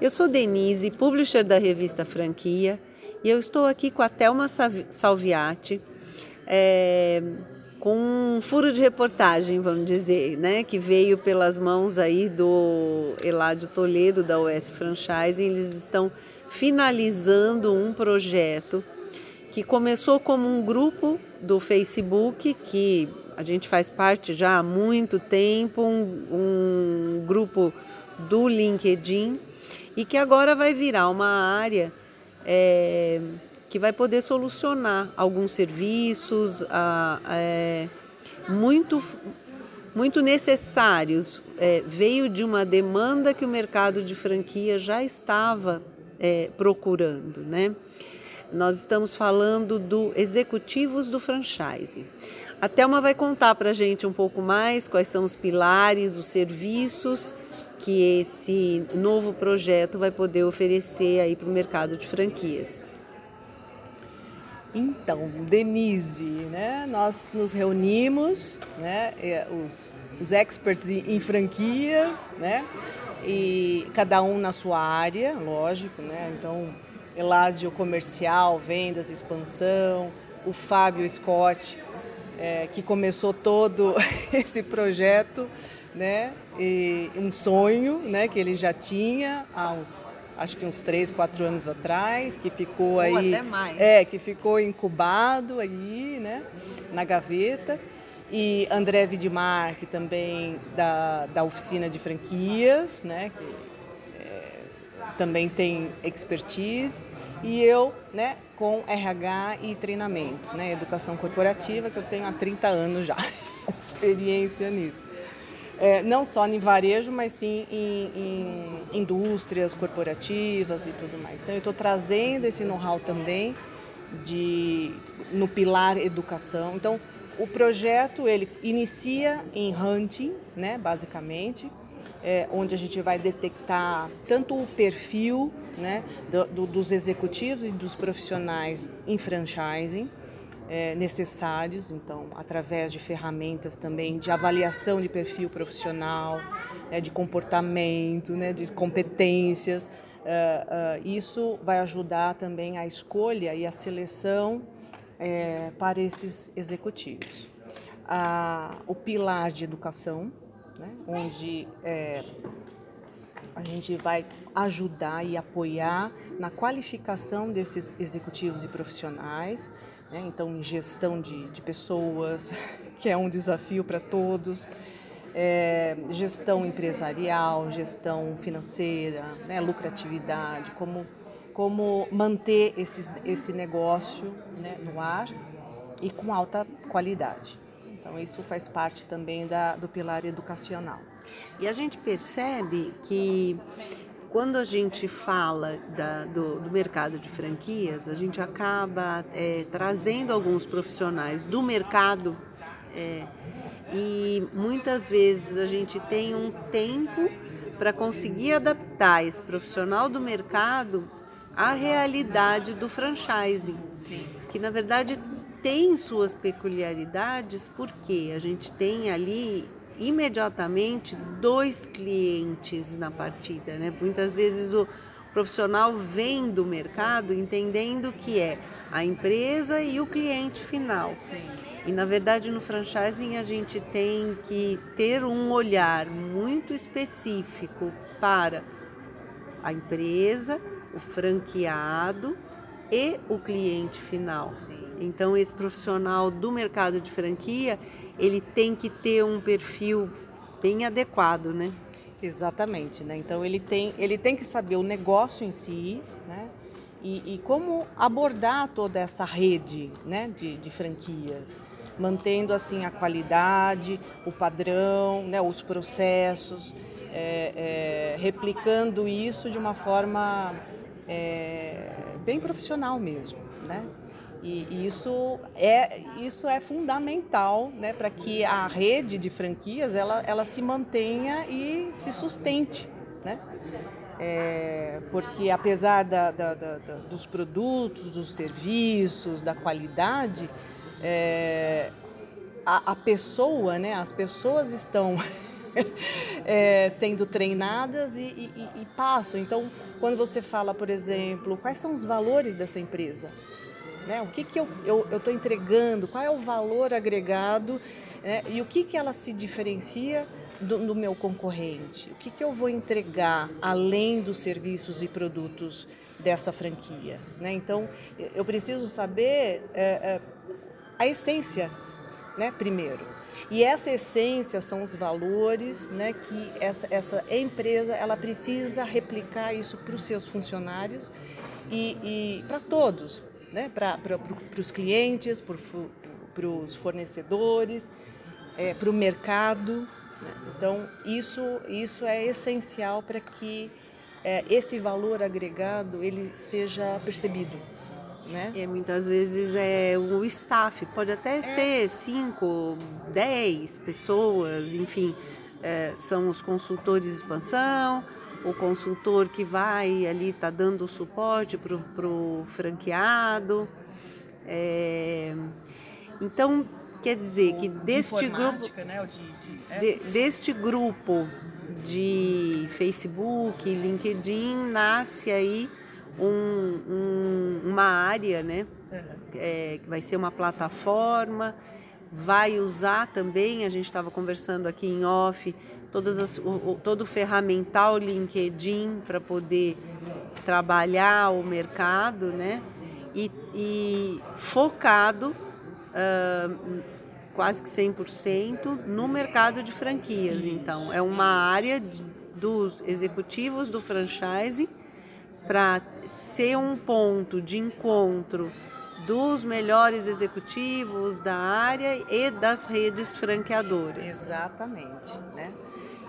Eu sou Denise, publisher da revista Franquia, e eu estou aqui com a Thelma Salviati, é, com um furo de reportagem, vamos dizer, né, que veio pelas mãos aí do Eládio Toledo da US Franchising. Eles estão finalizando um projeto que começou como um grupo do Facebook, que a gente faz parte já há muito tempo, um, um grupo do LinkedIn, e que agora vai virar uma área é, que vai poder solucionar alguns serviços a, é, muito, muito necessários. É, veio de uma demanda que o mercado de franquia já estava é, procurando, né? Nós estamos falando do executivos do franchising. A Thelma vai contar para a gente um pouco mais quais são os pilares, os serviços que esse novo projeto vai poder oferecer aí para o mercado de franquias. Então, Denise, né, nós nos reunimos, né, os, os experts em, franquias, né, e cada um na sua área, lógico, né, então Eládio comercial, vendas, expansão, o Fábio Scott, é, que começou todo esse projeto, né, e um sonho, né, que ele já tinha há uns acho que uns três, quatro anos atrás, que ficou Ou aí, até mais. é, que ficou incubado aí, né, na gaveta. E André Vidmar, que também da, da oficina de franquias, né, que é, também tem expertise. E eu, né, com RH e treinamento, né, educação corporativa, que eu tenho há 30 anos já, experiência nisso é, não só em varejo, mas sim em, em indústrias corporativas e tudo mais. Então, eu estou trazendo esse know-how também de, no pilar educação. Então, o projeto ele inicia em hunting, né, basicamente, é, onde a gente vai detectar tanto o perfil né, do, do, dos executivos e dos profissionais em franchising, é, necessários, então, através de ferramentas também de avaliação de perfil profissional, é, de comportamento, né, de competências. É, é, isso vai ajudar também a escolha e a seleção é, para esses executivos. o pilar de educação, né, onde é, a gente vai ajudar e apoiar na qualificação desses executivos e profissionais, né? então gestão de, de pessoas, que é um desafio para todos, é, gestão empresarial, gestão financeira, né? lucratividade, como, como manter esses, esse negócio né? no ar e com alta qualidade. Então, isso faz parte também da, do pilar educacional. E a gente percebe que quando a gente fala da, do, do, mercado de franquias, a gente acaba é, trazendo alguns profissionais do mercado é, e muitas vezes a gente tem um tempo para conseguir adaptar esse profissional do mercado à realidade do franchising, Sim. que na verdade tem suas peculiaridades porque a gente tem ali imediatamente dois clientes na partida. Né? Muitas vezes o profissional vem do mercado entendendo que é a empresa e o cliente final. Sim. E na verdade no franchising a gente tem que ter um olhar muito específico para a empresa, o franqueado e o cliente final. Sim. Então esse profissional do mercado de franquia, ele tem que ter um perfil bem adequado, né? Exatamente, né? Então ele tem, ele tem que saber o negócio em si, né? E, e como abordar toda essa rede, né? De, de, franquias, mantendo assim a qualidade, o padrão, né? Os processos, é, é, replicando isso de uma forma é, bem profissional mesmo, né? E, e isso é, isso é fundamental né, para que a rede de franquias ela, ela se mantenha e se sustente. Né? É, porque apesar da, da, da, dos produtos, dos serviços, da qualidade, é, a, a, pessoa, né, as pessoas estão é, sendo treinadas e, e, e, passam. Então, quando você fala, por exemplo, quais são os valores dessa empresa? Né? O que, que eu estou entregando? Qual é o valor agregado? Né? E o que, que ela se diferencia do, do meu concorrente? O que, que eu vou entregar além dos serviços e produtos dessa franquia? Né? Então, eu preciso saber é, é, a essência, né? primeiro. E essa essência são os valores né, que essa, essa empresa ela precisa replicar isso para os seus funcionários e, e para todos, né, para os clientes, para os fornecedores, é, para o mercado. Né? Então, isso, isso é essencial para que é, esse valor agregado ele seja percebido. Né? E muitas vezes é o staff, pode até é. ser cinco, dez pessoas, enfim, é, são os consultores de expansão, o consultor que vai ali tá dando suporte para o franqueado. É, então quer dizer que deste grupo, né? de, de, é. de, deste grupo de Facebook, LinkedIn nasce aí um, um, uma área, né? É, que vai ser uma plataforma, vai usar também, a gente estava conversando aqui em off, todas as, o, todo o ferramental LinkedIn para poder trabalhar o mercado, né? E, e focado uh, quase que 100% no mercado de franquias. Então, é uma área de, dos executivos do franchise para ser um ponto de encontro dos melhores executivos da área e das redes franqueadoras. Exatamente, né?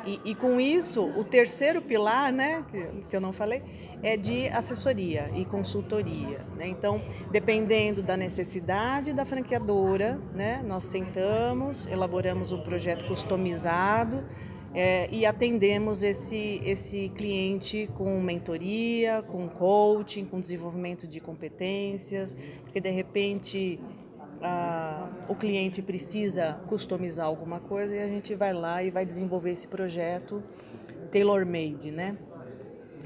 E, e com isso, o terceiro pilar, né, que, que eu não falei, é de assessoria e consultoria. Né? Então, dependendo da necessidade da franqueadora, né, nós sentamos, elaboramos um projeto customizado é, e atendemos esse, esse cliente com mentoria, com coaching, com desenvolvimento de competências, porque de repente a, o cliente precisa customizar alguma coisa e a gente vai lá e vai desenvolver esse projeto tailor-made, né?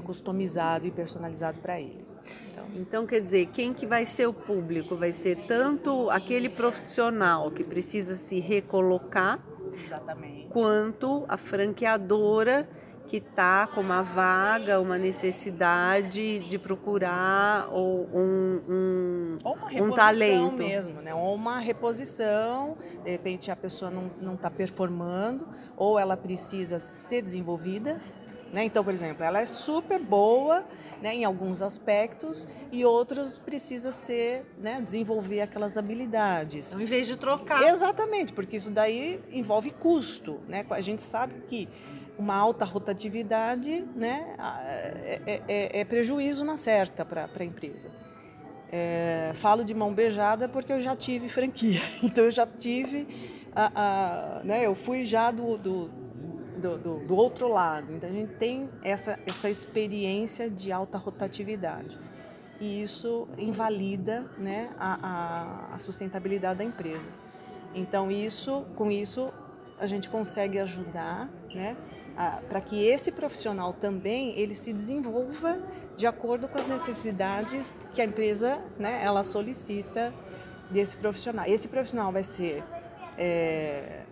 customizado e personalizado para ele. Então, então, quer dizer, quem que vai ser o público? Vai ser tanto aquele profissional que precisa se recolocar Exatamente. quanto a franqueadora que está com uma vaga, uma necessidade de procurar ou um, um, ou uma um talento mesmo, né? Ou uma reposição, de repente a pessoa não está performando, ou ela precisa ser desenvolvida. Né? Então, por exemplo, ela é super boa né, em alguns aspectos e outros precisa ser né, desenvolver aquelas habilidades. Então, em vez de trocar. Exatamente, porque isso daí envolve custo. Né? A gente sabe que uma alta rotatividade né, é, é, é, é prejuízo na certa para a empresa. É, falo de mão beijada porque eu já tive franquia, então eu já tive, a, a, né, eu fui já do, do do, do, do, outro lado. Então a gente tem essa, essa experiência de alta rotatividade. E isso invalida né, a, a, sustentabilidade da empresa. Então isso, com isso a gente consegue ajudar né, para que esse profissional também ele se desenvolva de acordo com as necessidades que a empresa né, ela solicita desse profissional. Esse profissional vai ser é,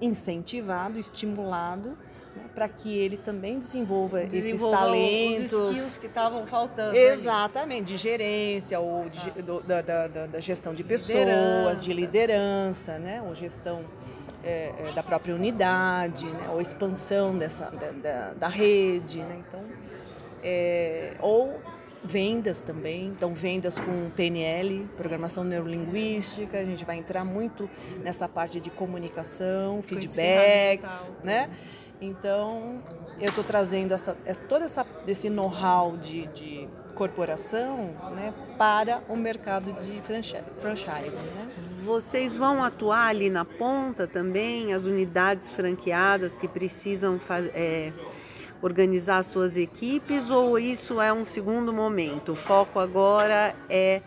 incentivado, estimulado, né, para que ele também desenvolva, esses talentos. Os skills que estavam faltando. Exatamente, ali. de gerência ou de, ah. do, da, da, da, gestão de pessoas, liderança. de liderança, né, ou gestão é, é, da própria unidade, né, ou expansão dessa, da, da, da rede. Né, então, é, ou vendas também, então vendas com PNL, programação neurolinguística, a gente vai entrar muito nessa parte de comunicação, feedbacks, né? Então, eu estou trazendo essa, todo essa, esse know-how de, de corporação né, para o mercado de franchise. Né? Vocês vão atuar ali na ponta também, as unidades franqueadas que precisam fazer. É organizar suas equipes ou isso é um segundo momento? O foco agora é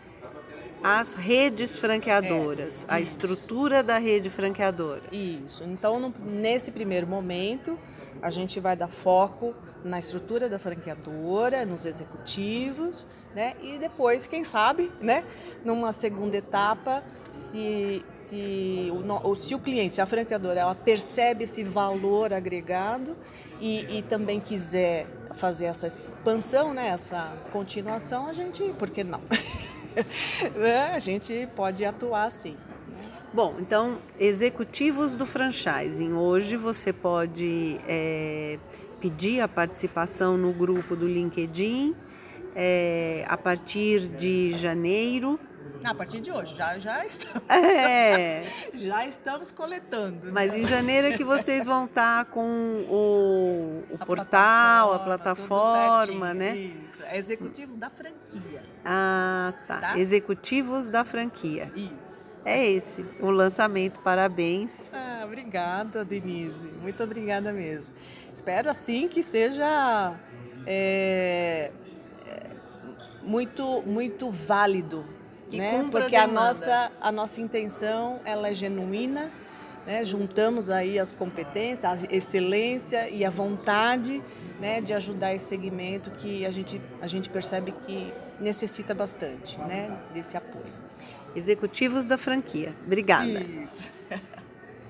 as redes franqueadoras, É, a estrutura da rede franqueadora. Isso. Então, no- nesse primeiro momento, a gente vai dar foco na estrutura da franqueadora, nos executivos, né? E depois, quem sabe, né? Numa segunda etapa, se, se, o, se o cliente, a franqueadora, ela percebe esse valor agregado e, e também quiser fazer essa expansão, né? Essa continuação, a gente, por que não? Né? a gente pode atuar sim. Bom, então, executivos do franchising. Hoje você pode é, pedir a participação no grupo do LinkedIn é, a partir de janeiro. A partir de hoje, já, já estamos. É, Já estamos coletando. né? mas em janeiro é que vocês vão estar com o, o A portal, a tudo plataforma, certinho, né? Isso. É executivo da franquia. Ah, tá. Tá? Executivos da franquia. Isso. É esse o lançamento. Parabéns. Ah, obrigada, Denise. Muito obrigada mesmo. Espero assim que seja é, é, muito, muito válido. Que né? a Porque a demanda. nossa, a nossa intenção ela é genuína. né? Juntamos aí as competências, a excelência e a vontade né, de ajudar esse segmento que a gente, a gente percebe que necessita bastante né, desse apoio. Executivos da franquia. Obrigada. Isso.